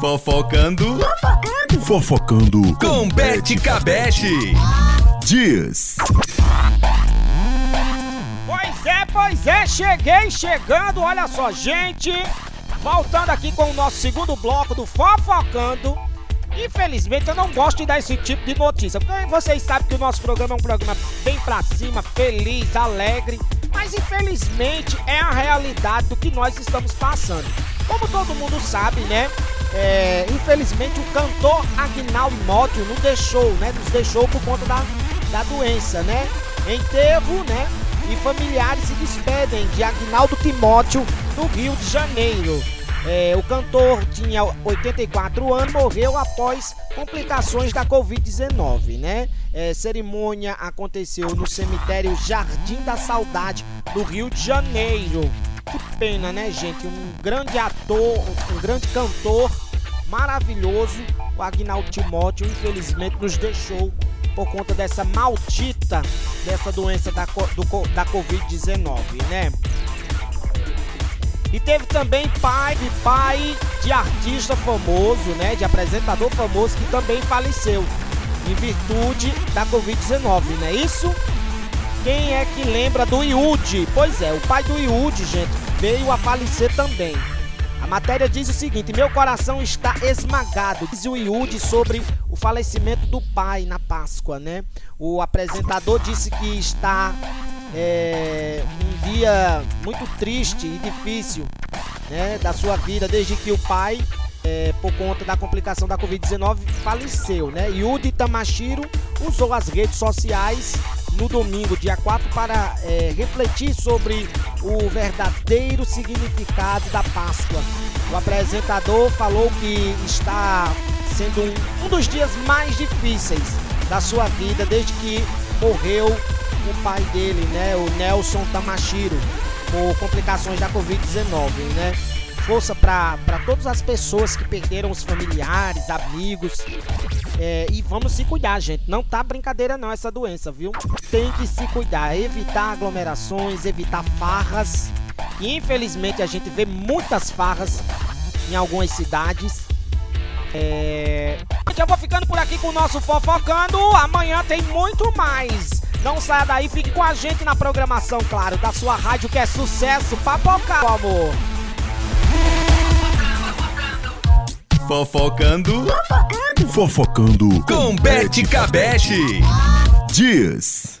Fofocando Fofocando com Bete Cabete. Dias. Pois é, pois é, cheguei chegando, olha só, gente. Voltando aqui com o nosso segundo bloco do Fofocando. Infelizmente eu não gosto de dar esse tipo de notícia, porque vocês sabem que o nosso programa é um programa bem pra cima, feliz, alegre, mas infelizmente é a realidade do que nós estamos passando. Como todo mundo sabe, né? É, infelizmente o cantor Agnaldo Mótio nos deixou, né? Nos deixou por conta da, da doença, né? Enterro, né? E familiares se despedem de Agnaldo Timóteo no Rio de Janeiro. É, o cantor tinha 84 anos, morreu após complicações da Covid-19, né? É, cerimônia aconteceu no cemitério Jardim da Saudade, no Rio de Janeiro. Que pena, né, gente? Um grande ator, um grande cantor, maravilhoso. O Agnaldo Timóteo, infelizmente, nos deixou por conta dessa maldita, dessa doença da, do, da Covid-19, né? E teve também pai de pai de artista famoso, né? De apresentador famoso que também faleceu em virtude da Covid-19, não é isso? Quem é que lembra do Iude? Pois é, o pai do Iude, gente, veio a falecer também. A matéria diz o seguinte: meu coração está esmagado. Diz o Iude sobre o falecimento do pai na Páscoa, né? O apresentador disse que está é, um dia muito triste e difícil né, da sua vida, desde que o pai, é, por conta da complicação da Covid-19, faleceu. Né? Tamashiro usou as redes sociais no domingo, dia 4, para é, refletir sobre o verdadeiro significado da Páscoa. O apresentador falou que está sendo um, um dos dias mais difíceis da sua vida desde que morreu o pai dele, né, o Nelson Tamashiro, por complicações da Covid-19, né? Força para todas as pessoas que perderam os familiares, amigos. É, e vamos se cuidar, gente. Não tá brincadeira não essa doença, viu? Tem que se cuidar, evitar aglomerações, evitar farras. E infelizmente a gente vê muitas farras em algumas cidades. É... Eu vou ficando por aqui com o nosso Fofocando. Amanhã tem muito mais. Não saia daí, fique com a gente na programação, claro, da sua rádio que é sucesso, papocar, meu amor. Fofocando Fofocando com Bete Cabete. Dias.